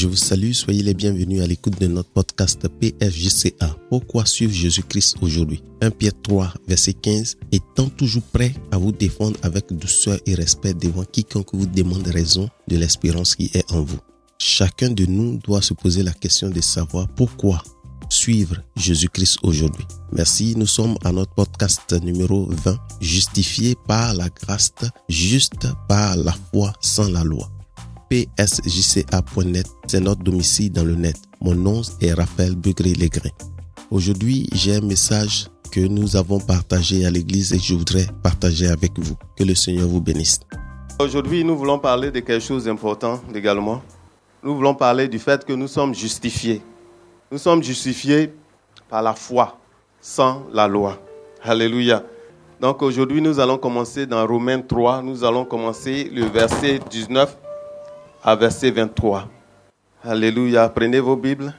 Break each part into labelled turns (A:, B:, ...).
A: Je vous salue, soyez les bienvenus à l'écoute de notre podcast PFJCA. Pourquoi suivre Jésus-Christ aujourd'hui? 1 Pierre 3, verset 15, étant toujours prêt à vous défendre avec douceur et respect devant quiconque vous demande raison de l'espérance qui est en vous. Chacun de nous doit se poser la question de savoir pourquoi suivre Jésus-Christ aujourd'hui. Merci, nous sommes à notre podcast numéro 20, justifié par la grâce, juste par la foi sans la loi psjca.net, c'est notre domicile dans le net. Mon nom est Raphaël Begré-Legrain. Aujourd'hui, j'ai un message que nous avons partagé à l'église et je voudrais partager avec vous. Que le Seigneur vous bénisse.
B: Aujourd'hui, nous voulons parler de quelque chose d'important également. Nous voulons parler du fait que nous sommes justifiés. Nous sommes justifiés par la foi, sans la loi. Alléluia. Donc aujourd'hui, nous allons commencer dans Romains 3. Nous allons commencer le verset 19 à verset 23. Alléluia. Prenez vos Bibles.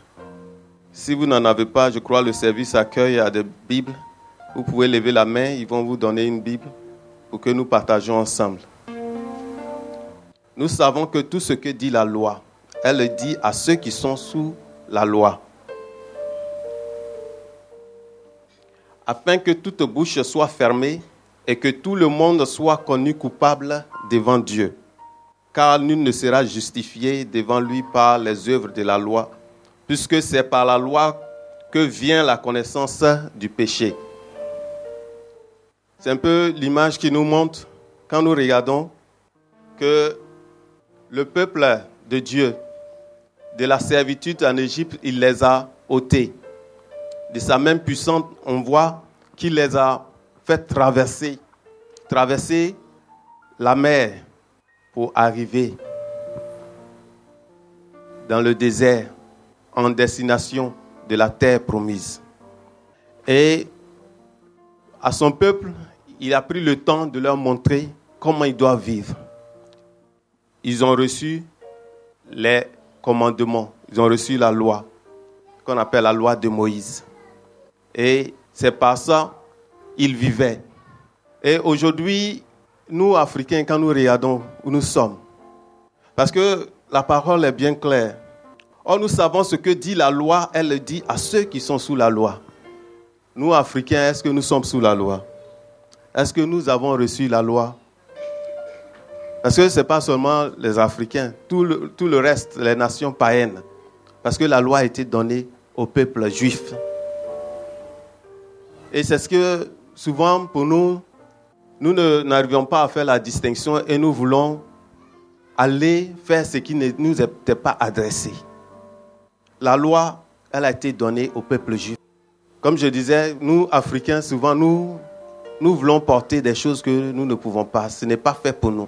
B: Si vous n'en avez pas, je crois le service accueille à des Bibles. Vous pouvez lever la main, ils vont vous donner une Bible pour que nous partageons ensemble. Nous savons que tout ce que dit la loi, elle le dit à ceux qui sont sous la loi. Afin que toute bouche soit fermée et que tout le monde soit connu coupable devant Dieu car nul ne sera justifié devant lui par les œuvres de la loi, puisque c'est par la loi que vient la connaissance du péché. C'est un peu l'image qui nous montre quand nous regardons que le peuple de Dieu, de la servitude en Égypte, il les a ôtés. De sa même puissance, on voit qu'il les a fait traverser, traverser la mer, pour arriver dans le désert en destination de la terre promise. Et à son peuple, il a pris le temps de leur montrer comment ils doivent vivre. Ils ont reçu les commandements, ils ont reçu la loi, qu'on appelle la loi de Moïse. Et c'est par ça qu'ils vivaient. Et aujourd'hui, nous, Africains, quand nous regardons où nous sommes, parce que la parole est bien claire. Or, nous savons ce que dit la loi, elle le dit à ceux qui sont sous la loi. Nous, Africains, est-ce que nous sommes sous la loi? Est-ce que nous avons reçu la loi? Parce que ce n'est pas seulement les Africains, tout le, tout le reste, les nations païennes. Parce que la loi a été donnée au peuple juif. Et c'est ce que souvent pour nous, nous n'arrivions pas à faire la distinction et nous voulons aller faire ce qui ne nous était pas adressé. La loi, elle a été donnée au peuple juif. Comme je disais, nous, Africains, souvent, nous, nous voulons porter des choses que nous ne pouvons pas. Ce n'est pas fait pour nous.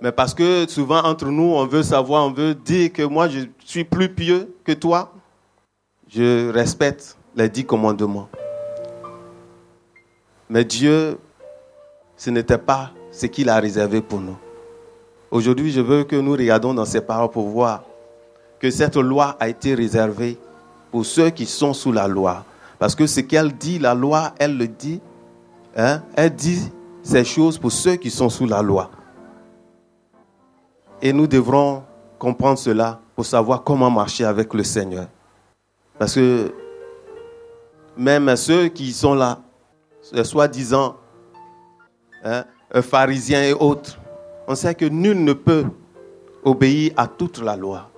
B: Mais parce que souvent, entre nous, on veut savoir, on veut dire que moi, je suis plus pieux que toi. Je respecte les dix commandements. Mais Dieu ce n'était pas ce qu'il a réservé pour nous. Aujourd'hui, je veux que nous regardions dans ces paroles pour voir que cette loi a été réservée pour ceux qui sont sous la loi. Parce que ce qu'elle dit, la loi, elle le dit. Hein, elle dit ces choses pour ceux qui sont sous la loi. Et nous devrons comprendre cela pour savoir comment marcher avec le Seigneur. Parce que même ceux qui sont là, soi-disant hein, pharisiens et autres, on sait que nul ne peut obéir à toute la loi.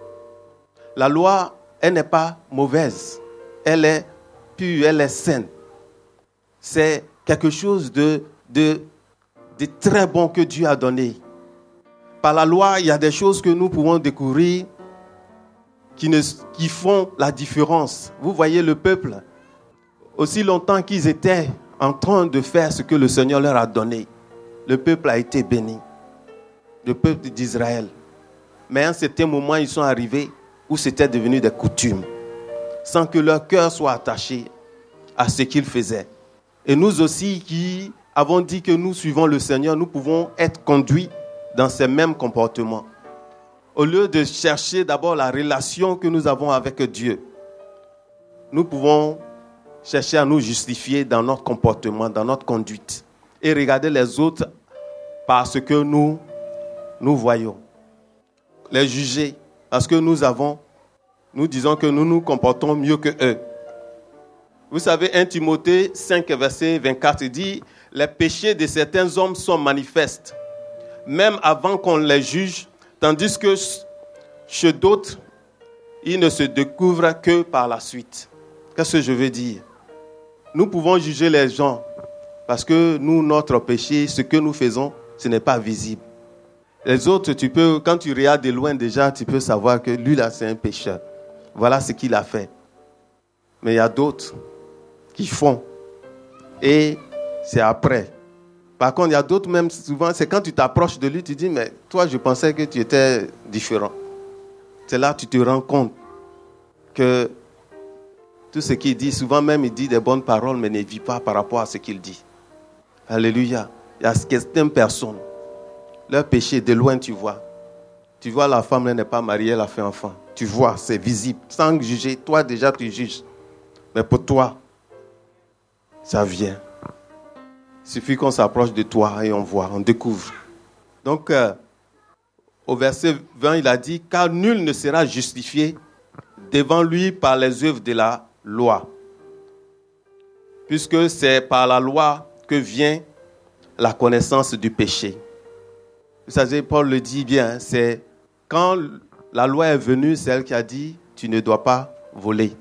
B: La loi, elle n'est pas mauvaise, elle est pure, elle est saine. C'est quelque chose de, très bon que Dieu a donné. Par la loi, il y a des choses que nous pouvons découvrir qui font la différence. Vous voyez le peuple, aussi longtemps qu'ils étaient en train de faire ce que le Seigneur leur a donné, le peuple a été béni, le peuple d'Israël. Mais à un certain moment, ils sont arrivés où c'était devenu des coutumes, sans que leur cœur soit attaché à ce qu'ils faisaient. Et nous aussi qui avons dit que nous suivons le Seigneur, nous pouvons être conduits dans ces mêmes comportements. Au lieu de chercher d'abord la relation que nous avons avec Dieu, nous pouvons chercher à nous justifier dans notre comportement, dans notre conduite, et regarder les autres parce que nous, nous voyons. Les juger Parce que nous avons, nous disons que nous nous comportons mieux que eux. Vous savez, 1 Timothée 5, verset 24 dit, les péchés de certains hommes sont manifestes, même avant qu'on les juge, tandis que chez d'autres, ils ne se découvrent que par la suite. Qu'est-ce que je veux dire? Nous pouvons juger les gens parce que nous, notre péché, ce que nous faisons, ce n'est pas visible. Les autres, tu peux, quand tu regardes de loin déjà, tu peux savoir que lui là, c'est un pécheur. Voilà ce qu'il a fait. Mais il y a d'autres qui font. Et c'est après. Par contre, il y a d'autres, même souvent, c'est quand tu t'approches de lui, tu dis, mais toi, je pensais que tu étais différent. C'est là que tu te rends compte que tout ce qu'il dit, souvent même il dit des bonnes paroles, mais ne vit pas par rapport à ce qu'il dit. Alléluia. Il y a certaines personnes, leur péché, de loin tu vois. Tu vois, la femme, elle n'est pas mariée, elle a fait enfant. Tu vois, c'est visible. Sans juger, toi déjà tu juges. Mais pour toi, ça vient. Il suffit qu'on s'approche de toi et on voit, on découvre. Donc, euh, au verset 20, il a dit, car nul ne sera justifié devant lui par les œuvres de la loi, puisque c'est par la loi que vient la connaissance du péché. Vous savez, Paul le dit bien, c'est quand la loi est venue, c'est elle qui a dit, tu ne dois pas voler.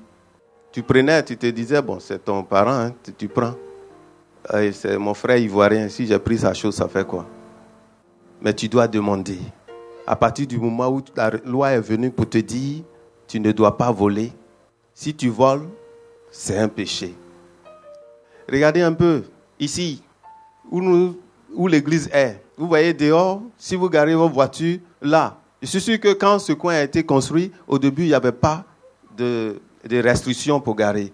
B: Tu prenais, tu te disais, bon, c'est ton parent, hein, tu, prends. c'est mon frère ivoirien, si j'ai pris sa chose, ça fait quoi? Mais tu dois demander. À partir du moment où la loi est venue pour te dire, tu ne dois pas voler, si tu voles, c'est un péché. Regardez un peu, ici, où, où l'église est. Vous voyez dehors, si vous garez vos voitures là, je suis sûr que quand ce coin a été construit, au début, il n'y avait pas de, restrictions pour garer.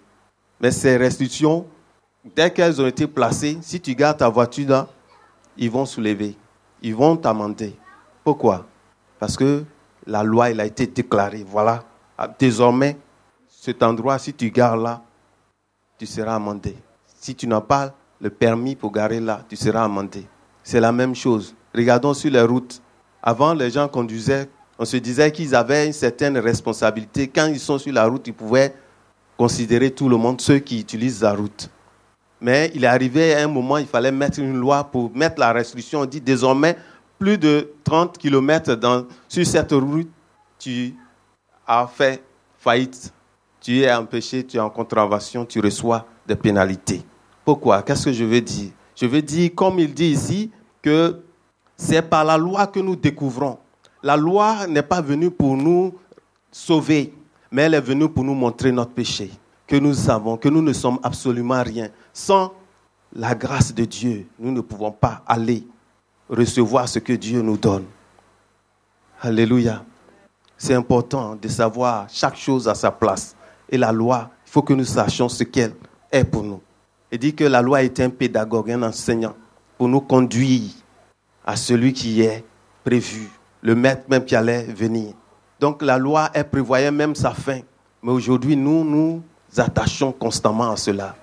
B: Mais ces restrictions, dès qu'elles ont été placées, si tu gardes ta voiture là, ils vont soulever. Ils vont t'amender. Pourquoi? Parce que la loi, elle a été déclarée. Voilà. Désormais, cet endroit, si tu gares là, tu seras amendé. Si tu n'as pas le permis pour garer là, tu seras amendé. C'est la même chose. Regardons sur les routes. Avant, les gens conduisaient on se disait qu'ils avaient une certaine responsabilité. Quand ils sont sur la route, ils pouvaient considérer tout le monde, ceux qui utilisent la route. Mais il est arrivé à un moment, il fallait mettre une loi pour mettre la restriction. On dit désormais, plus de 30 km sur cette route, tu as fait faillite. Tu es empêché, tu es en contravention, tu reçois des pénalités. Pourquoi? Qu'est-ce que je veux dire? Je veux dire, comme il dit ici, que c'est par la loi que nous découvrons la loi n'est pas venue pour nous sauver, mais elle est venue pour nous montrer notre péché, que nous savons, que nous ne sommes absolument rien. Sans la grâce de Dieu, nous ne pouvons pas aller recevoir ce que Dieu nous donne. Alléluia. C'est important de savoir chaque chose à sa place. Et la loi, il faut que nous sachions ce qu'elle est pour nous. Il dit que la loi est un pédagogue, un enseignant, pour nous conduire à celui qui est prévu le maître même qui allait venir. Donc la loi, elle prévoyait même sa fin. Mais aujourd'hui, nous nous attachons constamment à cela.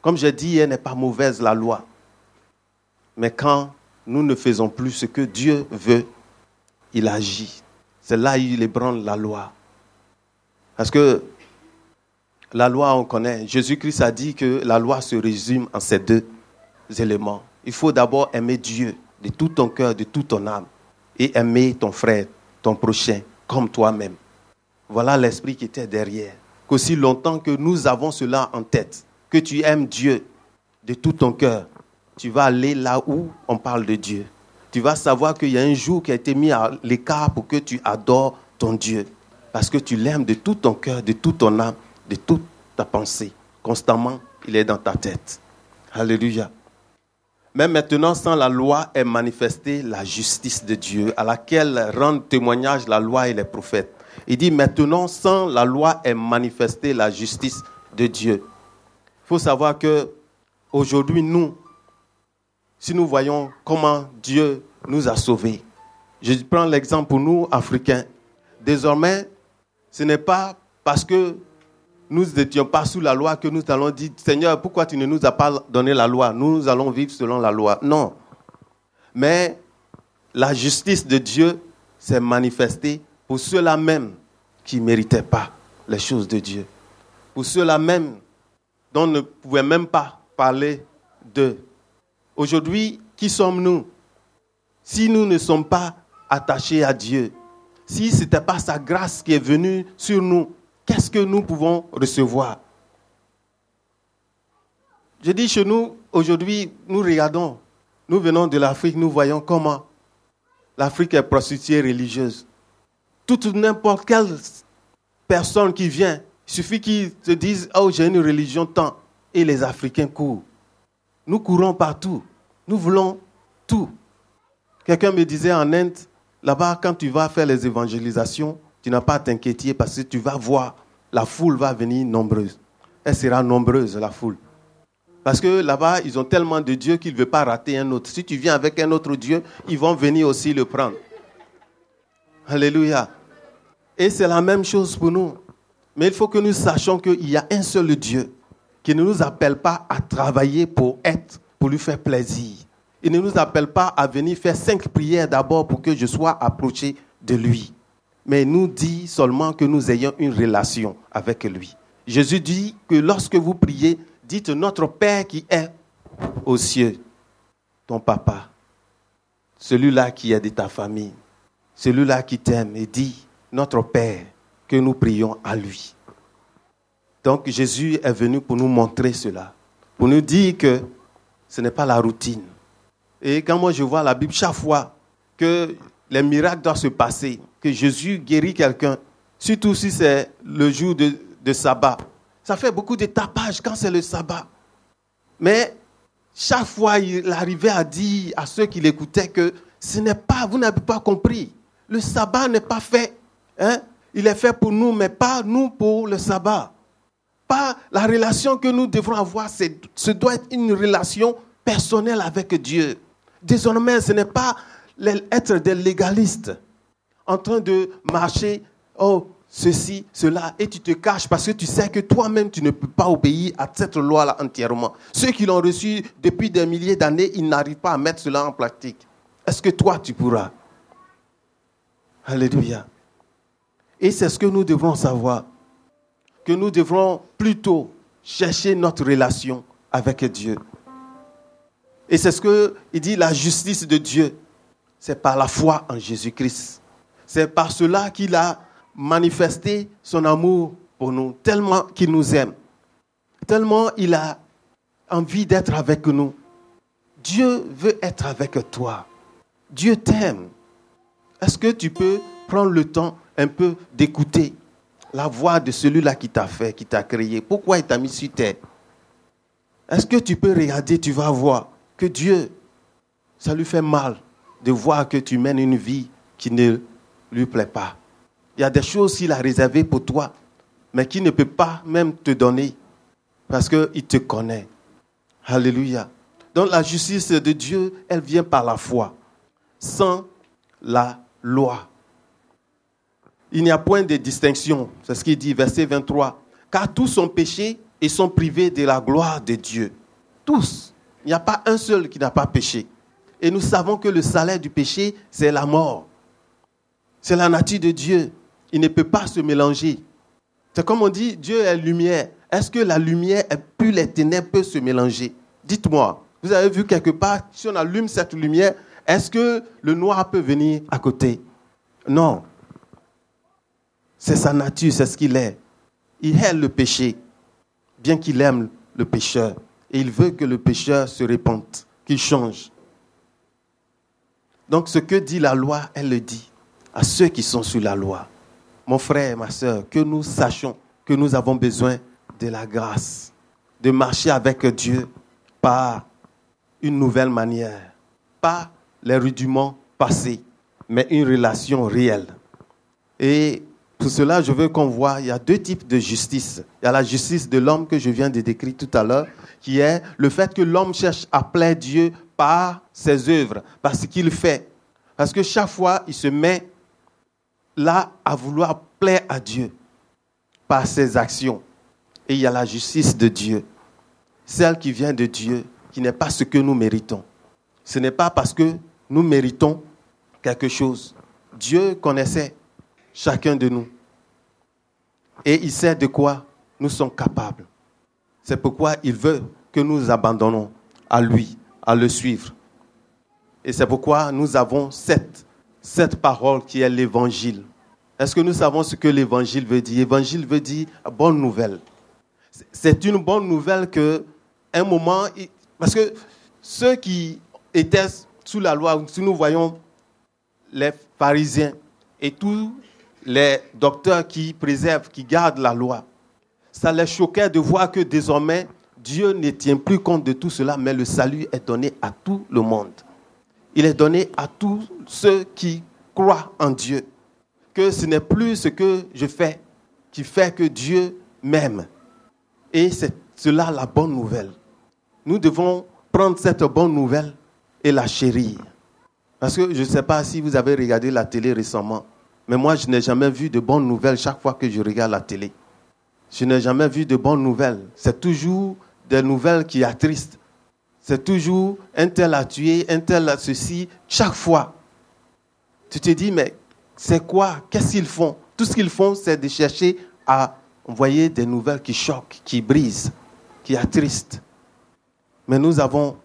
B: Comme j'ai dit, elle n'est pas mauvaise, la loi. Mais quand nous ne faisons plus ce que Dieu veut, il agit. C'est là qu'il ébranle la loi. Parce que la loi, on connaît. Jésus-Christ a dit que la loi se résume en ces deux éléments. Il faut d'abord aimer Dieu de tout ton cœur, de toute ton âme et aimer ton frère, ton prochain, comme toi-même. Voilà l'esprit qui était derrière. Qu'aussi longtemps que nous avons cela en tête, que tu aimes Dieu de tout ton cœur, tu vas aller là où on parle de Dieu. Tu vas savoir qu'il y a un jour qui a été mis à l'écart pour que tu adores ton Dieu. Parce que tu l'aimes de tout ton cœur, de toute ton âme, de toute ta pensée. Constamment, il est dans ta tête. Alléluia. Mais maintenant, sans la loi est manifestée la justice de Dieu, à laquelle rendent témoignage la loi et les prophètes. Il dit maintenant, sans la loi est manifestée la justice de Dieu. Il faut savoir que aujourd'hui, nous, si nous voyons comment Dieu nous a sauvés, je prends l'exemple pour nous, Africains. Désormais, ce n'est pas parce que nous n'étions pas sous la loi que nous allons dire, Seigneur, pourquoi tu ne nous as pas donné la loi? Nous allons vivre selon la loi. Non. Mais la justice de Dieu s'est manifestée pour ceux-là même qui ne méritaient pas les choses de Dieu. Pour ceux-là même dont on ne pouvait même pas parler d'eux. Aujourd'hui, qui sommes-nous? Si nous ne sommes pas attachés à Dieu, si ce n'était pas sa grâce qui est venue sur nous, qu'est-ce que nous pouvons recevoir? Je dis chez nous, aujourd'hui, nous regardons, nous venons de l'Afrique, nous voyons comment l'Afrique est prostituée religieuse. Toute n'importe quelle personne qui vient, il suffit qu'ils se disent, oh j'ai une religion tant, et les Africains courent. Nous courons partout. Nous voulons tout. Quelqu'un me disait en Inde, là-bas, quand tu vas faire les évangélisations, tu n'as pas à t'inquiéter parce que tu vas voir, la foule va venir nombreuse. Elle sera nombreuse, la foule. Parce que là-bas, ils ont tellement de dieux qu'ils ne veulent pas rater un autre. Si tu viens avec un autre Dieu, ils vont venir aussi le prendre. Alléluia. Et c'est la même chose pour nous. Mais il faut que nous sachions qu'il y a un seul Dieu qui ne nous appelle pas à travailler pour être, pour lui faire plaisir. Il ne nous appelle pas à venir faire cinq prières d'abord pour que je sois approché de lui. Mais nous dit seulement que nous ayons une relation avec lui. Jésus dit que lorsque vous priez, dites notre Père qui est aux cieux, ton papa, celui-là qui est de ta famille, celui-là qui t'aime, et dit notre Père, que nous prions à lui. Donc Jésus est venu pour nous montrer cela, pour nous dire que ce n'est pas la routine. Et quand moi je vois la Bible, chaque fois que les miracles doivent se passer, que Jésus guérit quelqu'un, surtout si c'est le jour de, sabbat, ça fait beaucoup de tapage quand c'est le sabbat. Mais chaque fois, il arrivait à dire à ceux qui l'écoutaient que ce n'est pas, vous n'avez pas compris. Le sabbat n'est pas fait. Hein? Il est fait pour nous, mais pas nous pour le sabbat pas la relation que nous devrons avoir, ce doit être une relation personnelle avec Dieu. Désormais, ce n'est pas être des légalistes en train de marcher, oh, ceci, cela, et tu te caches parce que tu sais que toi-même, tu ne peux pas obéir à cette loi-là entièrement. Ceux qui l'ont reçu depuis des milliers d'années, ils n'arrivent pas à mettre cela en pratique. Est-ce que toi, tu pourras? Alléluia. Et c'est ce que nous devons savoir que nous devrons plutôt chercher notre relation avec Dieu. Et c'est ce qu'il dit, la justice de Dieu, c'est par la foi en Jésus-Christ. C'est par cela qu'il a manifesté son amour pour nous, tellement qu'il nous aime, tellement il a envie d'être avec nous. Dieu veut être avec toi. Dieu t'aime. Est-ce que tu peux prendre le temps un peu d'écouter la voix de celui-là qui t'a fait, qui t'a créé? Pourquoi il t'a mis sur terre? Est-ce que tu peux regarder, tu vas voir que Dieu, ça lui fait mal de voir que tu mènes une vie qui ne lui plaît pas. Il y a des choses qu'il a réservées pour toi, mais qu'il ne peut pas même te donner parce qu'il te connaît. Alléluia. Donc la justice de Dieu, elle vient par la foi, sans la loi il n'y a point de distinction. C'est ce qu'il dit, verset 23. Car tous sont péchés et sont privés de la gloire de Dieu. Tous. Il n'y a pas un seul qui n'a pas péché. Et nous savons que le salaire du péché, c'est la mort. C'est la nature de Dieu. Il ne peut pas se mélanger. C'est comme on dit, Dieu est lumière. Est-ce que la lumière et puis les ténèbres peuvent se mélanger? Dites-moi, vous avez vu quelque part, si on allume cette lumière, est-ce que le noir peut venir à côté? Non. C'est sa nature, c'est ce qu'il est. Il hait le péché, bien qu'il aime le pécheur. Et il veut que le pécheur se répande, qu'il change. Donc ce que dit la loi, elle le dit à ceux qui sont sous la loi. Mon frère et ma soeur, que nous sachions que nous avons besoin de la grâce, de marcher avec Dieu par une nouvelle manière, pas les rudiments passés, mais une relation réelle. Et pour cela, je veux qu'on voit, il y a deux types de justice. Il y a la justice de l'homme que je viens de décrire tout à l'heure, qui est le fait que l'homme cherche à plaire Dieu par ses œuvres, par ce qu'il fait. Parce que chaque fois, il se met là à vouloir plaire à Dieu par ses actions. Et il y a la justice de Dieu, celle qui vient de Dieu, qui n'est pas ce que nous méritons. Ce n'est pas parce que nous méritons quelque chose. Dieu connaissait chacun de nous. Et il sait de quoi nous sommes capables. C'est pourquoi il veut que nous abandonnons à lui, à le suivre. Et c'est pourquoi nous avons cette, cette parole qui est l'évangile. Est-ce que nous savons ce que l'évangile veut dire? L'évangile veut dire bonne nouvelle. C'est une bonne nouvelle que un moment, parce que ceux qui étaient sous la loi, si nous voyons les pharisiens et tous les docteurs qui préservent, qui gardent la loi, ça les choquait de voir que désormais, Dieu ne tient plus compte de tout cela, mais le salut est donné à tout le monde. Il est donné à tous ceux qui croient en Dieu. Que ce n'est plus ce que je fais qui fait que Dieu m'aime. Et c'est cela la bonne nouvelle. Nous devons prendre cette bonne nouvelle et la chérir. Parce que je ne sais pas si vous avez regardé la télé récemment, mais moi je n'ai jamais vu de bonnes nouvelles chaque fois que je regarde la télé. Je n'ai jamais vu de bonnes nouvelles. C'est toujours des nouvelles qui attristent. C'est toujours un tel a tué, un tel a ceci, chaque fois. Tu te dis, mais c'est quoi? Qu'est-ce qu'ils font? Tout ce qu'ils font, c'est de chercher à envoyer des nouvelles qui choquent, qui brisent, qui attristent. Mais nous avons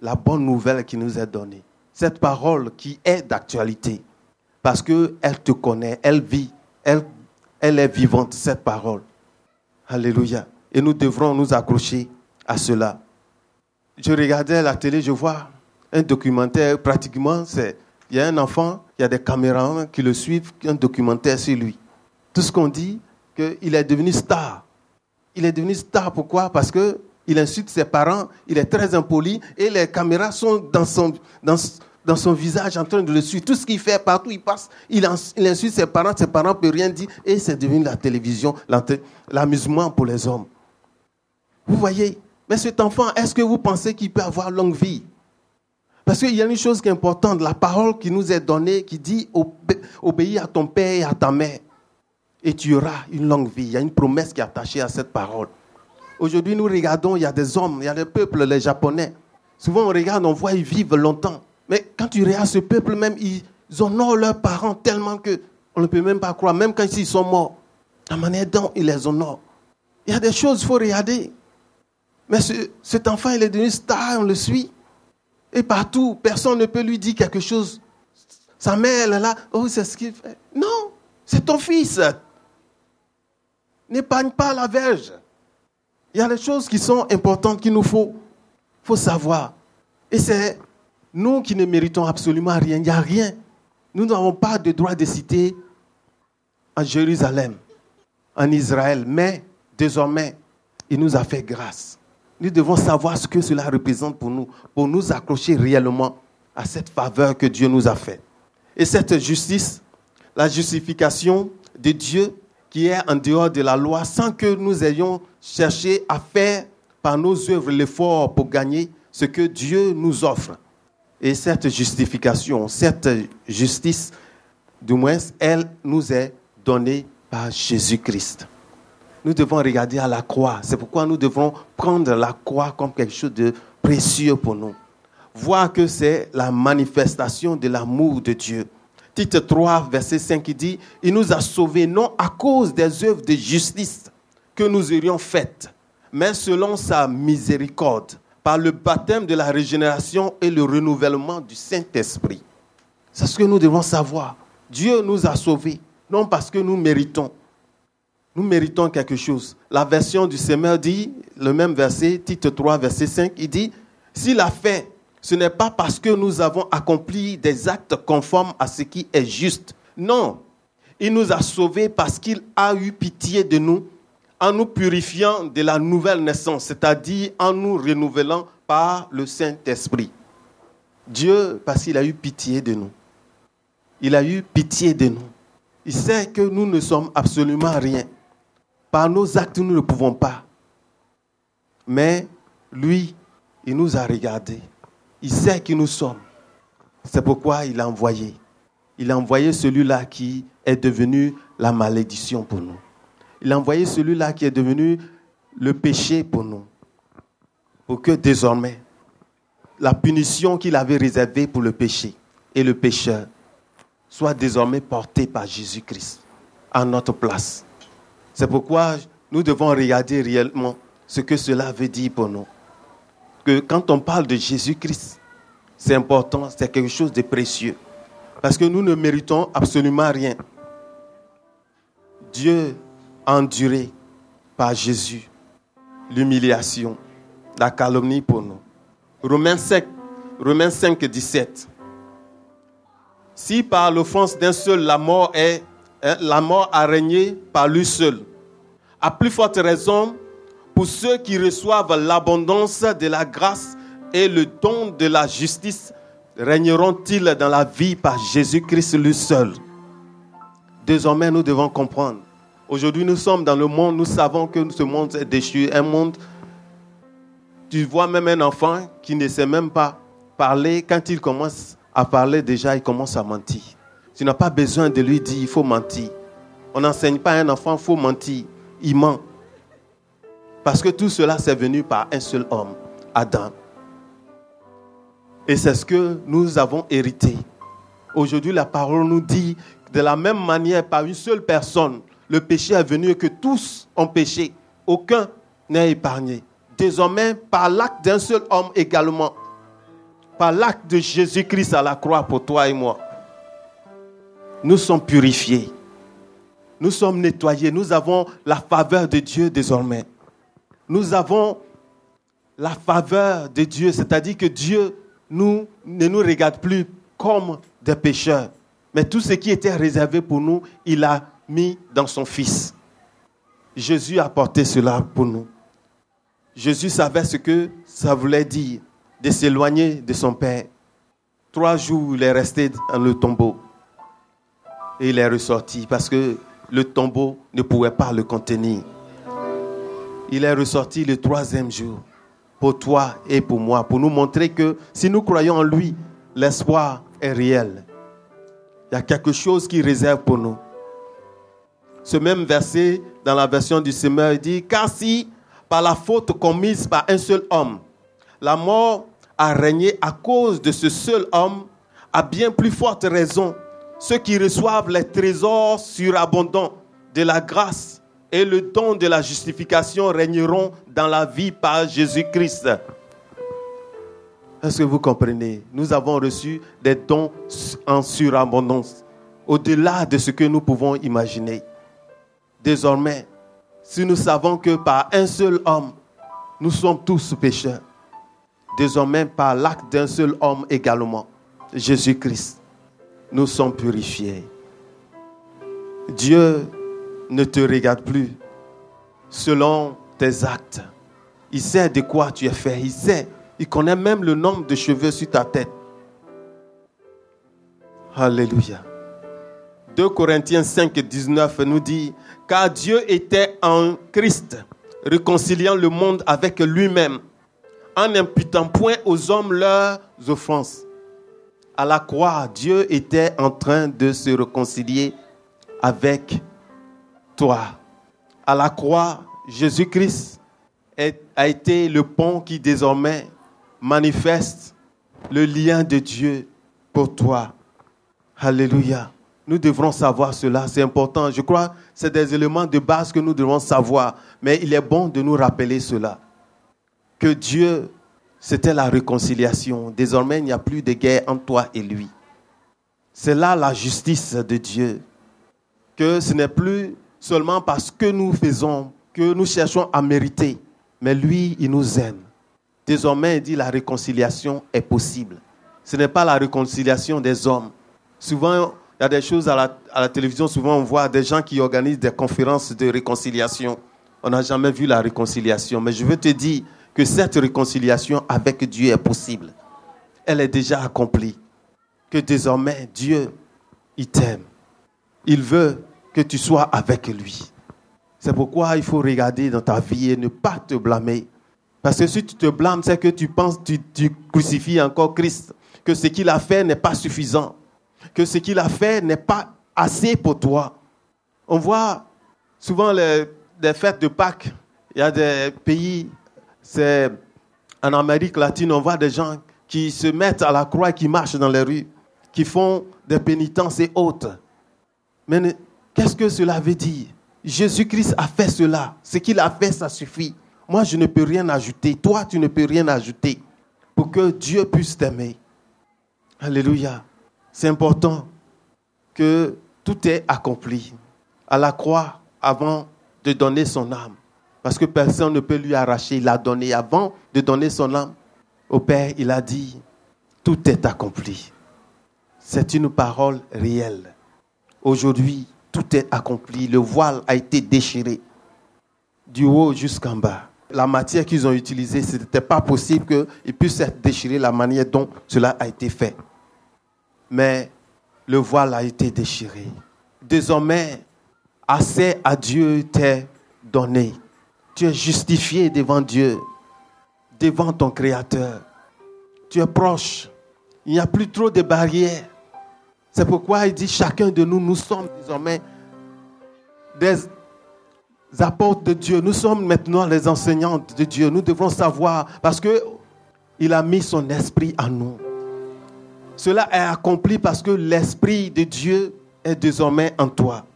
B: la bonne nouvelle qui nous est donnée. Cette parole qui est d'actualité. Parce qu'elle te connaît, elle vit, elle, elle est vivante, cette parole. Alléluia. Et nous devrons nous accrocher à cela. Je regardais la télé, je vois un documentaire, pratiquement, c'est, il y a un enfant, il y a des caméras qui le suivent, un documentaire sur lui. Tout ce qu'on dit, qu'il est devenu star. Il est devenu star, pourquoi? Parce qu'il insulte ses parents, il est très impoli, et les caméras sont dans son, dans, dans son visage en train de le suivre. Tout ce qu'il fait, partout il passe, il, insulte ses parents, ses parents ne peuvent rien dire, et c'est devenu la télévision, l'amusement pour les hommes. Vous voyez Mais cet enfant, est-ce que vous pensez qu'il peut avoir longue vie? Parce qu'il y a une chose qui est importante, la parole qui nous est donnée, qui dit obéis à ton père et à ta mère, et tu auras une longue vie. Il y a une promesse qui est attachée à cette parole. Aujourd'hui, nous regardons, il y a des hommes, il y a des peuples, les Japonais. Souvent, on regarde, on voit, ils vivent longtemps. Mais quand tu regardes ce peuple, même, ils honorent leurs parents tellement que on ne peut même pas croire, même quand ils sont morts. La manière dont ils les honorent. Il y a des choses qu'il faut regarder. Mais cet enfant, il est devenu star, on le suit. Et partout, personne ne peut lui dire quelque chose. Sa mère, elle est là, oh, c'est ce qu'il fait. Non, c'est ton fils. N'épargne pas la verge. Il y a des choses qui sont importantes qu'il nous faut, faut savoir. Et c'est nous qui ne méritons absolument rien. Il n'y a rien. Nous n'avons pas de droit de citer en Jérusalem, en Israël. Mais désormais, il nous a fait grâce. Nous devons savoir ce que cela représente pour nous, pour nous accrocher réellement à cette faveur que Dieu nous a faite. Et cette justice, la justification de Dieu qui est en dehors de la loi, sans que nous ayons cherché à faire par nos œuvres l'effort pour gagner ce que Dieu nous offre. Et cette justification, cette justice, du moins, elle nous est donnée par Jésus-Christ nous devons regarder à la croix. C'est pourquoi nous devons prendre la croix comme quelque chose de précieux pour nous. Voir que c'est la manifestation de l'amour de Dieu. Titre 3, verset 5, il dit, il nous a sauvés non à cause des œuvres de justice que nous aurions faites, mais selon sa miséricorde, par le baptême de la régénération et le renouvellement du Saint-Esprit. C'est ce que nous devons savoir. Dieu nous a sauvés, non parce que nous méritons, nous méritons quelque chose. La version du Semeur dit, le même verset, titre 3, verset 5, il dit, s'il a fait, ce n'est pas parce que nous avons accompli des actes conformes à ce qui est juste. Non, il nous a sauvés parce qu'il a eu pitié de nous en nous purifiant de la nouvelle naissance, c'est-à-dire en nous renouvelant par le Saint-Esprit. Dieu, parce qu'il a eu pitié de nous. Il a eu pitié de nous. Il sait que nous ne sommes absolument rien. Par nos actes, nous ne pouvons pas. Mais lui, il nous a regardés. Il sait qui nous sommes. C'est pourquoi il a envoyé. Il a envoyé celui-là qui est devenu la malédiction pour nous. Il a envoyé celui-là qui est devenu le péché pour nous. Pour que désormais, la punition qu'il avait réservée pour le péché et le pécheur soit désormais portée par Jésus-Christ à notre place. C'est pourquoi nous devons regarder réellement ce que cela veut dire pour nous. Que quand on parle de Jésus-Christ, c'est important, c'est quelque chose de précieux. Parce que nous ne méritons absolument rien. Dieu a enduré par Jésus l'humiliation, la calomnie pour nous. Romains 5, Romains 5 17. Si par l'offense d'un seul la mort, est, hein, la mort a régné par lui seul, à plus forte raison pour ceux qui reçoivent l'abondance de la grâce et le don de la justice, régneront-ils dans la vie par Jésus-Christ lui seul? Désormais, nous devons comprendre. Aujourd'hui, nous sommes dans le monde, nous savons que ce monde est déchu, un monde tu vois même un enfant qui ne sait même pas parler, quand il commence à parler déjà, il commence à mentir. Tu n'as pas besoin de lui dire, il faut mentir. On n'enseigne pas à un enfant, il faut mentir. Il ment. Parce que tout cela, c'est venu par un seul homme, Adam. Et c'est ce que nous avons hérité. Aujourd'hui, la parole nous dit, de la même manière, par une seule personne, le péché est venu et que tous ont péché. Aucun n'est épargné désormais par l'acte d'un seul homme également, par l'acte de Jésus-Christ à la croix pour toi et moi, nous sommes purifiés, nous sommes nettoyés, nous avons la faveur de Dieu désormais. Nous avons la faveur de Dieu, c'est-à-dire que Dieu ne nous regarde plus comme des pécheurs, mais tout ce qui était réservé pour nous, il a mis dans son Fils. Jésus a porté cela pour nous. Jésus savait ce que ça voulait dire de s'éloigner de son Père. Trois jours, il est resté dans le tombeau. Et il est ressorti parce que le tombeau ne pouvait pas le contenir. Il est ressorti le troisième jour pour toi et pour moi, pour nous montrer que si nous croyons en lui, l'espoir est réel. Il y a quelque chose qui réserve pour nous. Ce même verset dans la version du Semeur dit, car si par la faute commise par un seul homme. La mort a régné à cause de ce seul homme, à bien plus forte raison. Ceux qui reçoivent les trésors surabondants de la grâce et le don de la justification régneront dans la vie par Jésus-Christ. Est-ce que vous comprenez? Nous avons reçu des dons en surabondance, au-delà de ce que nous pouvons imaginer. Désormais, si nous savons que par un seul homme, nous sommes tous pécheurs, désormais par l'acte d'un seul homme également, Jésus-Christ, nous sommes purifiés. Dieu ne te regarde plus selon tes actes. Il sait de quoi tu es fait. Il sait. Il connaît même le nombre de cheveux sur ta tête. Alléluia. 2 Corinthiens 5, 19 nous dit, car Dieu était en Christ, réconciliant le monde avec lui-même, en n'imputant point aux hommes leurs offenses. À la croix, Dieu était en train de se réconcilier avec toi. À la croix, Jésus-Christ a été le pont qui désormais manifeste le lien de Dieu pour toi. Alléluia. Nous devrons savoir cela, c'est important. Je crois que c'est des éléments de base que nous devons savoir, mais il est bon de nous rappeler cela. Que Dieu, c'était la réconciliation. Désormais, il n'y a plus de guerre entre toi et lui. C'est là la justice de Dieu. Que ce n'est plus seulement parce que nous faisons, que nous cherchons à mériter, mais lui, il nous aime. Désormais, il dit la réconciliation est possible. Ce n'est pas la réconciliation des hommes. Souvent, il y a des choses à la, télévision, souvent on voit des gens qui organisent des conférences de réconciliation. On n'a jamais vu la réconciliation. Mais je veux te dire que cette réconciliation avec Dieu est possible. Elle est déjà accomplie. Que désormais, Dieu, il t'aime. Il veut que tu sois avec lui. C'est pourquoi il faut regarder dans ta vie et ne pas te blâmer. Parce que si tu te blâmes, c'est que tu penses, tu, tu crucifies encore Christ, que ce qu'il a fait n'est pas suffisant que ce qu'il a fait n'est pas assez pour toi. On voit souvent les, fêtes de Pâques. Il y a des pays, c'est en Amérique latine, on voit des gens qui se mettent à la croix et qui marchent dans les rues, qui font des pénitences et autres. Mais qu'est-ce que cela veut dire? Jésus-Christ a fait cela. Ce qu'il a fait, ça suffit. Moi, je ne peux rien ajouter. Toi, tu ne peux rien ajouter pour que Dieu puisse t'aimer. Alléluia. C'est important que tout est accompli à la croix avant de donner son âme. Parce que personne ne peut lui arracher. Il a donné avant de donner son âme au Père. Il a dit, tout est accompli. C'est une parole réelle. Aujourd'hui, tout est accompli. Le voile a été déchiré du haut jusqu'en bas. La matière qu'ils ont utilisée, ce n'était pas possible qu'ils puissent être déchirés la manière dont cela a été fait. Mais le voile a été déchiré. Désormais, assez à Dieu t'est donné. Tu es justifié devant Dieu, devant ton Créateur. Tu es proche. Il n'y a plus trop de barrières. C'est pourquoi il dit chacun de nous, nous sommes désormais des apôtres de Dieu. Nous sommes maintenant les enseignants de Dieu. Nous devons savoir parce que il a mis son esprit en nous. Cela est accompli parce que l'esprit de Dieu est désormais en toi.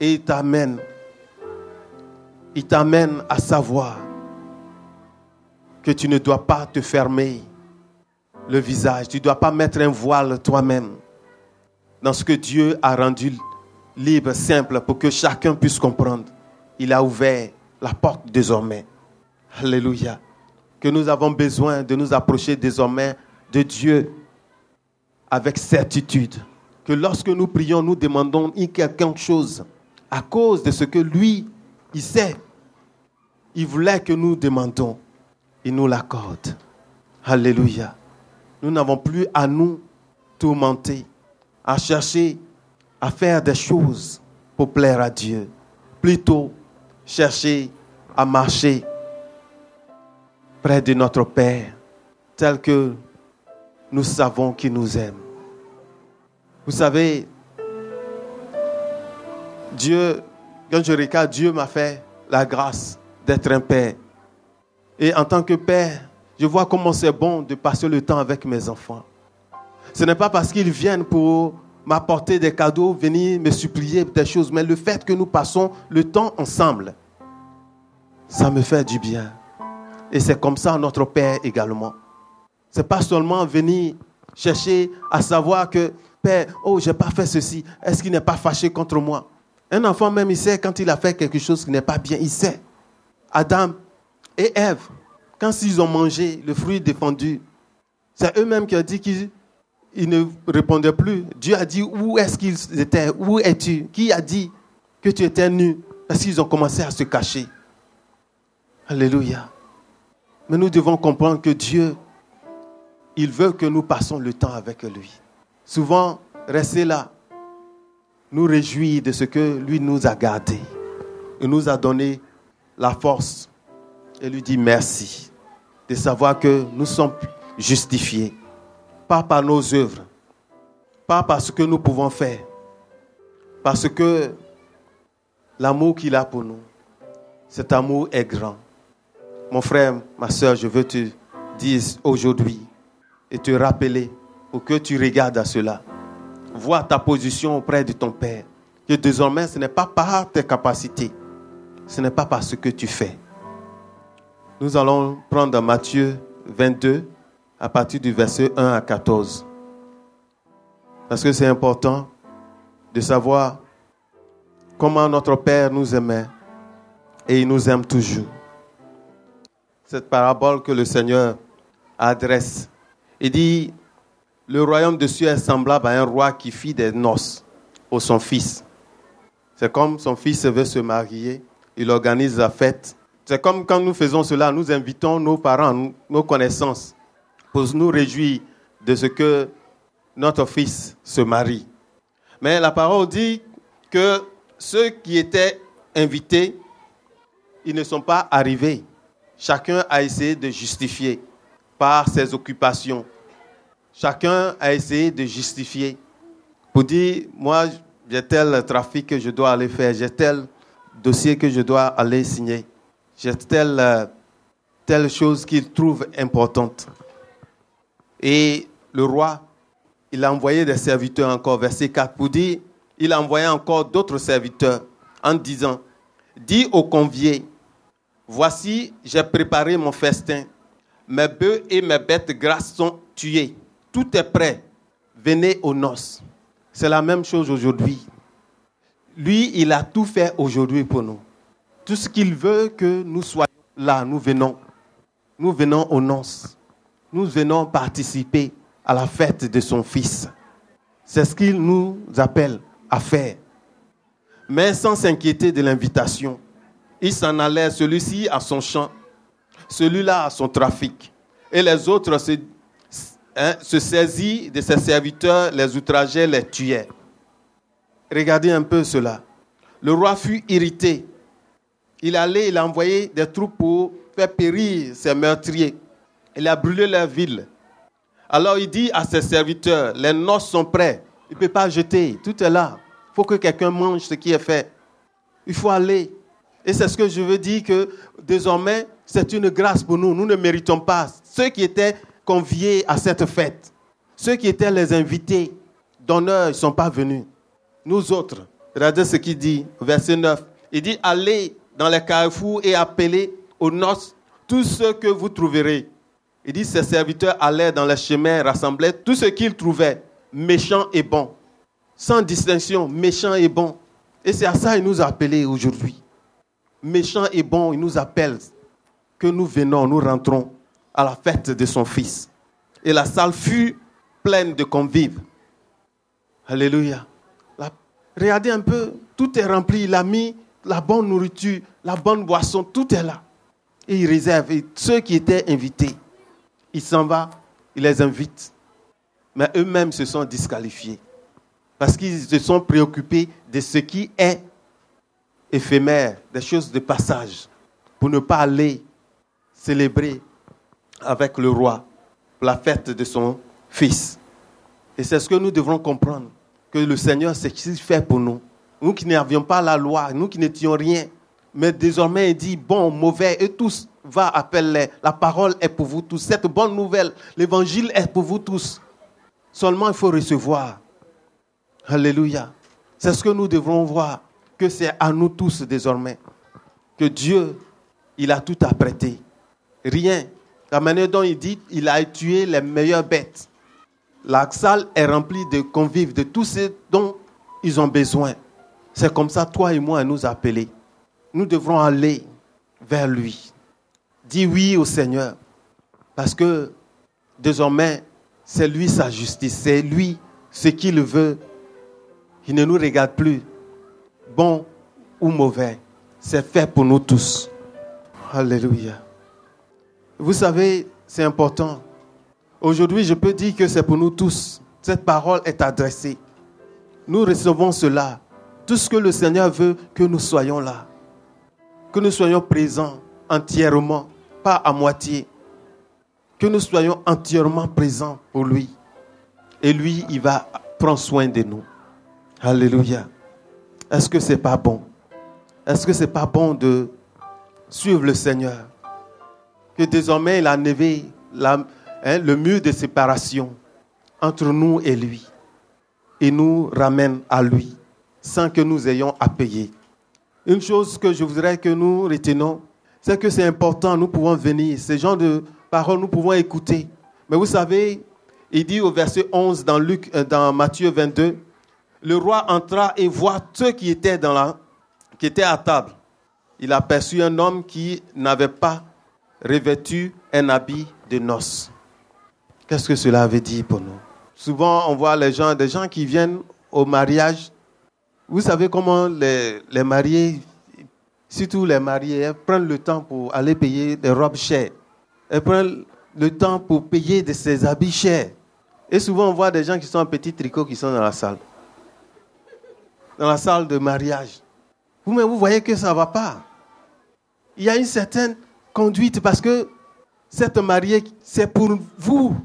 B: Et il t'amène il t'amène à savoir que tu ne dois pas te fermer le visage, tu ne dois pas mettre un voile toi-même dans ce que Dieu a rendu libre, simple, pour que chacun puisse comprendre. Il a ouvert la porte désormais. Alléluia. Que nous avons besoin de nous approcher désormais de Dieu avec certitude. Que lorsque nous prions, nous demandons quelque chose à cause de ce que lui, il sait il voulait que nous demandions. Il nous l'accorde. Alléluia. Nous n'avons plus à nous tourmenter, à chercher à faire des choses pour plaire à Dieu. Plutôt chercher à marcher près de notre Père, tel que nous savons qu'il nous aime. Vous savez, Dieu, quand je regarde, Dieu m'a fait la grâce d'être un père. Et en tant que père, je vois comment c'est bon de passer le temps avec mes enfants. Ce n'est pas parce qu'ils viennent pour m'apporter des cadeaux, venir me supplier des choses, mais le fait que nous passons le temps ensemble, ça me fait du bien. Et c'est comme ça notre Père également. C'est pas seulement venir chercher à savoir que Père, oh, j'ai pas fait ceci. Est-ce qu'il n'est pas fâché contre moi? Un enfant même, il sait quand il a fait quelque chose qui n'est pas bien, il sait. Adam et Ève, quand ils ont mangé le fruit défendu, c'est eux-mêmes qui ont dit qu'ils ne répondaient plus. Dieu a dit où est-ce qu'ils étaient? Où es-tu? Qui a dit que tu étais nu? Parce qu'ils ont commencé à se cacher. Alléluia. Mais nous devons comprendre que Dieu, il veut que nous passions le temps avec lui. Souvent, rester là, nous réjouir de ce que lui nous a gardé et nous a donné la force et lui dit merci de savoir que nous sommes justifiés, pas par nos œuvres, pas par ce que nous pouvons faire, parce que l'amour qu'il a pour nous, cet amour est grand. Mon frère, ma soeur, je veux te dire aujourd'hui et te rappeler pour que tu regardes à cela. Vois ta position auprès de ton Père. Que désormais, ce n'est pas par tes capacités, ce n'est pas parce que tu fais. Nous allons prendre Matthieu 22 à partir du verset 1 à 14. Parce que c'est important de savoir comment notre Père nous aimait et il nous aime toujours. Cette parabole que le Seigneur adresse, il dit, le royaume de Dieu est semblable à un roi qui fit des noces pour son fils. C'est comme son fils veut se marier il organise la fête. C'est comme quand nous faisons cela, nous invitons nos parents, nos connaissances, pour nous réjouir de ce que notre fils se marie. Mais la parole dit que ceux qui étaient invités, ils ne sont pas arrivés. Chacun a essayé de justifier par ses occupations. Chacun a essayé de justifier pour dire, moi, j'ai tel trafic que je dois aller faire, j'ai tel dossier que je dois aller signer. J'ai telle, euh, telle chose qu'il trouve importante. Et le roi, il a envoyé des serviteurs encore, verset 4, pour dire, il a envoyé encore d'autres serviteurs en disant, dis aux conviés, voici, j'ai préparé mon festin. Mes bœufs et mes bêtes grasses sont tués. Tout est prêt. Venez aux noces. C'est la même chose aujourd'hui. Lui, il a tout fait aujourd'hui pour nous. Tout ce qu'il veut que nous soyons là, nous venons. Nous venons aux noces. Nous venons participer à la fête de son Fils. C'est ce qu'il nous appelle à faire. Mais sans s'inquiéter de l'invitation. Il s'en allait, celui-ci à son champ, celui-là à son trafic. Et les autres se, hein, saisirent de ses serviteurs, les outrageaient, les tuaient. Regardez un peu cela. Le roi fut irrité. Il allait, il a envoyé des troupes pour faire périr ses meurtriers. Il a brûlé leur ville. Alors il dit à ses serviteurs, les noces sont prêts. Il ne peut pas jeter, tout est là. Il faut que quelqu'un mange ce qui est fait. Il faut aller. Et c'est ce que je veux dire que désormais, c'est une grâce pour nous. Nous ne méritons pas. Ceux qui étaient conviés à cette fête, ceux qui étaient les invités d'honneur, ils ne sont pas venus. Nous autres, regardez ce qu'il dit, verset 9. Il dit, allez dans les carrefours et appelez aux noces tous ceux que vous trouverez. Il dit, ses serviteurs allaient dans les chemins, rassemblaient tout ce qu'ils trouvaient, méchants et bons. Sans distinction, méchants et bons. Et c'est à ça qu'il nous a appelés aujourd'hui. Méchants et bons, il nous appelle que nous venons, nous rentrons à la fête de son fils. Et la salle fut pleine de convives. Alléluia. Regardez un peu, tout est rempli. Il a mis la bonne nourriture, la bonne boisson, tout est là. Et il réserve. Et ceux qui étaient invités, il s'en va, il les invite. Mais eux-mêmes se sont disqualifiés. Parce qu'ils se sont préoccupés de ce qui est éphémère, des choses de passage, pour ne pas aller célébrer avec le roi la fête de son fils. Et c'est ce que nous devrons comprendre, que le Seigneur, qu'il fait pour nous. Nous qui n'avions pas la loi, nous qui n'étions rien, mais désormais il dit, bon, mauvais, et tous, va, appelle-les. La parole est pour vous tous. Cette bonne nouvelle, l'évangile est pour vous tous. Seulement il faut recevoir. Alléluia. C'est ce que nous devrons voir, que c'est à nous tous désormais. Que Dieu, il a tout apprêté. Rien. La manière dont il dit, il a tué les meilleures bêtes. La salle est remplie de convives, de tous ceux dont ils ont besoin. C'est comme ça, toi et moi, nous appeler. Nous devrons aller vers lui. Dis oui au Seigneur. Parce que désormais, c'est lui sa justice. C'est lui ce qu'il veut. Il ne nous regarde plus. Bon ou mauvais. C'est fait pour nous tous. Alléluia. Vous savez, c'est important. Aujourd'hui, je peux dire que c'est pour nous tous. Cette parole est adressée. Nous recevons cela. Tout ce que le Seigneur veut, que nous soyons là. Que nous soyons présents entièrement, pas à moitié. Que nous soyons entièrement présents pour lui. Et lui, il va prendre soin de nous. Alléluia. Est-ce que c'est pas bon? Est-ce que c'est pas bon de suivre le Seigneur? Que désormais il a levé la, hein, le mur de séparation entre nous et lui. Et nous ramène à lui sans que nous ayons à payer. Une chose que je voudrais que nous retenons, c'est que c'est important, nous pouvons venir. Ces gens de paroles, nous pouvons écouter. Mais vous savez, il dit au verset 11 dans, Luc, euh, dans Matthieu 22, le roi entra et voit ceux qui étaient, dans la, qui étaient à table. Il aperçut un homme qui n'avait pas revêtu un habit de noces. Qu'est-ce que cela veut dire pour nous? Souvent, on voit les gens, des gens qui viennent au mariage. Vous savez comment les, les mariés, surtout les mariés, prennent le temps pour aller payer des robes chères. Elles prennent le temps pour payer de ces habits chers. Et souvent, on voit des gens qui sont en petit tricot qui sont dans la salle. Dans la salle de mariage. Vous, mais vous voyez que ça ne va pas. Il y a une certaine conduite parce que cette mariée, c'est pour vous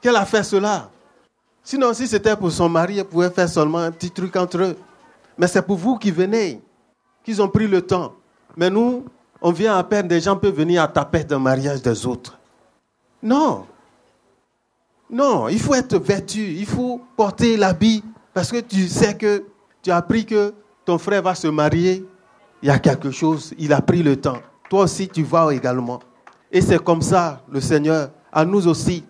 B: qu'elle a fait cela. Sinon, si c'était pour son mari, elle pouvait faire seulement un petit truc entre eux. Mais c'est pour vous qui venez, qu'ils ont pris le temps. Mais nous, on vient à peine, des gens peuvent venir à taper le mariage des autres. Non. Non, il faut être vêtu, il faut porter l'habit parce que tu sais que tu as appris que ton frère va se marier il y a quelque chose, il a pris le temps. Toi aussi, tu vas également. Et c'est comme ça, le Seigneur, à nous aussi,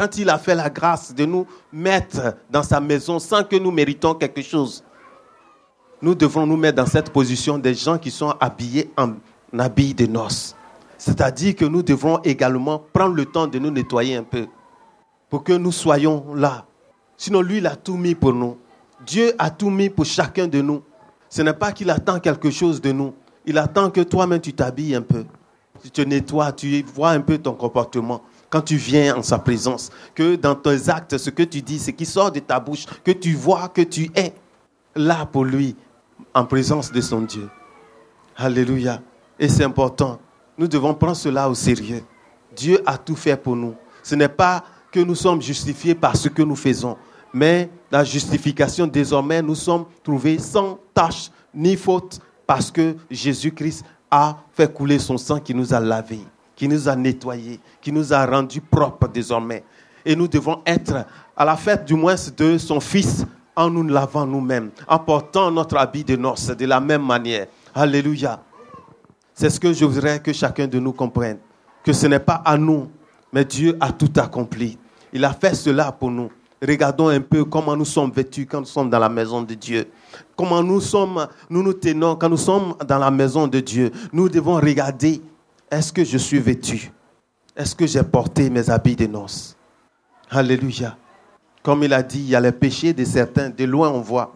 B: quand il a fait la grâce de nous mettre dans sa maison sans que nous méritons quelque chose, nous devons nous mettre dans cette position des gens qui sont habillés en habits de noces. C'est-à-dire que nous devrons également prendre le temps de nous nettoyer un peu pour que nous soyons là. Sinon, lui, il a tout mis pour nous. Dieu a tout mis pour chacun de nous. Ce n'est pas qu'il attend quelque chose de nous. Il attend que toi-même tu t'habilles un peu. Tu te nettoies, tu vois un peu ton comportement quand tu viens en sa présence. Que dans tes actes, ce que tu dis, ce qui sort de ta bouche, que tu vois que tu es là pour lui, en présence de son Dieu. Alléluia. Et c'est important. Nous devons prendre cela au sérieux. Dieu a tout fait pour nous. Ce n'est pas que nous sommes justifiés par ce que nous faisons, mais la justification désormais, nous sommes trouvés sans tâche ni faute parce que Jésus-Christ a fait couler son sang qui nous a lavés, qui nous a nettoyés, qui nous a rendus propres désormais. Et nous devons être à la fête du moins de son Fils en nous lavant nous-mêmes, en portant notre habit de noces de la même manière. Alléluia. C'est ce que je voudrais que chacun de nous comprenne. Que ce n'est pas à nous, mais Dieu a tout accompli. Il a fait cela pour nous. Regardons un peu comment nous sommes vêtus quand nous sommes dans la maison de Dieu. Comment nous sommes, nous nous tenons quand nous sommes dans la maison de Dieu. Nous devons regarder, est-ce que je suis vêtu? Est-ce que j'ai porté mes habits de noces? Alléluia. Comme il a dit, il y a les péchés de certains, de loin on voit.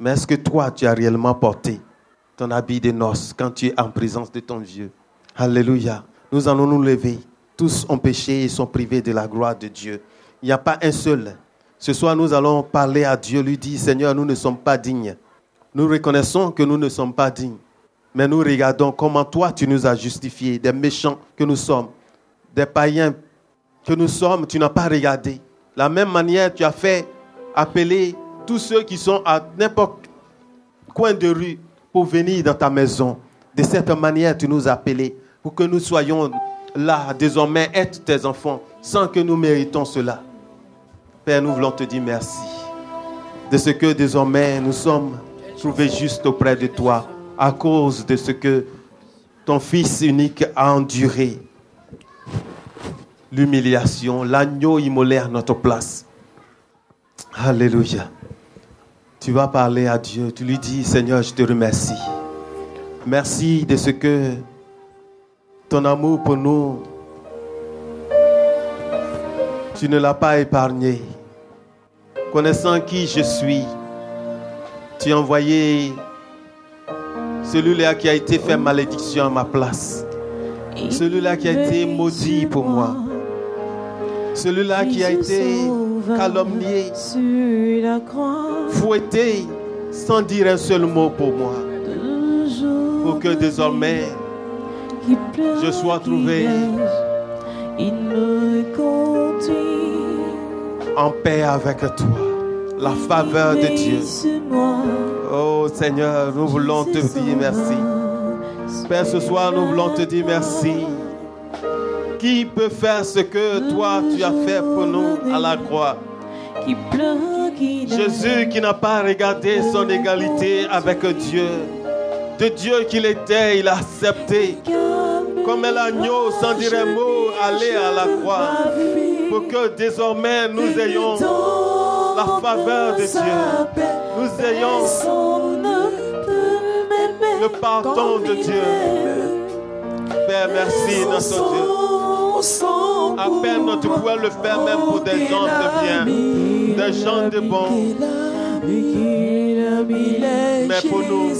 B: Mais est-ce que toi, tu as réellement porté ton habit de noces quand tu es en présence de ton Dieu? Alléluia. Nous allons nous lever. Tous ont péché et sont privés de la gloire de Dieu. Il n'y a pas un seul. Ce soir, nous allons parler à Dieu, lui dire, Seigneur, nous ne sommes pas dignes. Nous reconnaissons que nous ne sommes pas dignes. Mais nous regardons comment toi, tu nous as justifiés, des méchants que nous sommes, des païens que nous sommes, tu n'as pas regardé la même manière, tu as fait appeler tous ceux qui sont à n'importe coin de rue pour venir dans ta maison. De cette manière, tu nous as appelés pour que nous soyons là, désormais, être tes enfants, sans que nous méritons cela. Père, nous voulons te dire merci de ce que désormais nous sommes trouvés juste auprès de toi à cause de ce que ton Fils unique a enduré l'humiliation, l'agneau immolé à notre place. Alléluia. Tu vas parler à Dieu, tu lui dis, Seigneur, je te remercie. Merci de ce que ton amour pour nous, tu ne l'as pas épargné. Connaissant qui je suis, tu as envoyé celui-là qui a été fait malédiction à ma place. Celui-là qui a été maudit pour moi. celui-là qui a été calomnié, fouetté, sans dire un seul mot pour moi, pour que désormais je sois trouvé en paix avec toi, la faveur de Dieu. Oh Seigneur, nous voulons te dire merci. Père, ce soir, nous voulons te dire merci. Qui peut faire ce que toi tu as fait pour nous à la croix? Jésus qui n'a pas regardé son égalité avec Dieu. De Dieu qu'il était, il a accepté. Comme l'agneau sans dire un mot, aller à la croix. Pour que désormais nous ayons la faveur de Dieu. Nous ayons le pardon de Dieu. Père, merci, notre Dieu. Peine notre pouvoir le faire même pour des gens de bien, des gens de bon. Mais pour nous,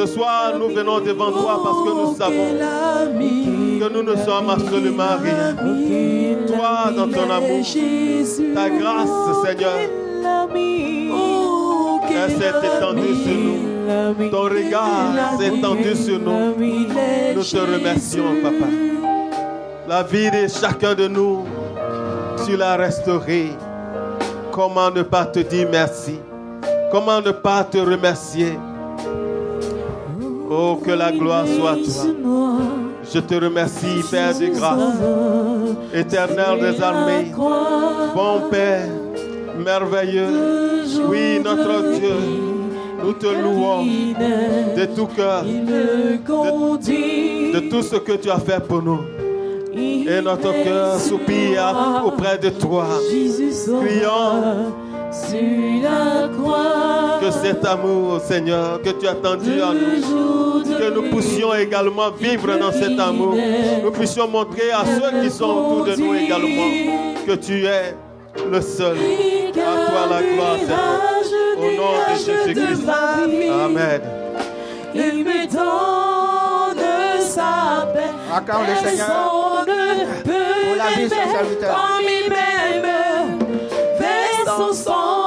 B: ce soir, nous venons devant toi parce que nous savons que nous ne sommes absolument rien. Toi, dans ton amour, ta grâce, Seigneur, elle s'est étendue sur nous. Ton regard s'est étendu sur nous. Nous te remercions, Papa. La vie de chacun de nous, tu l'as restaurée. Comment ne pas te dire merci? Comment ne pas te remercier? Oh, que la gloire soit à toi. Je te remercie, Père de grâce, éternel des armées, bon Père, merveilleux, oui, notre Dieu, Nous te louons de tout cœur,
C: conduit.
B: de tout ce que tu as fait pour nous. Et notre cœur soupire auprès de toi. Crions.
C: Sur la croix.
B: Que cet amour, Seigneur, que tu as tendu à nous, que nous puissions également vivre dans cet amour. Nous puissions montrer à ceux qui sont autour de nous également que tu es le seul. À toi la gloire, Seigneur. Au nom de Jésus-Christ. Amen.
C: Il me donne sa paix.
D: Acclame le Seigneur pour la vie de son serviteur.
C: sou só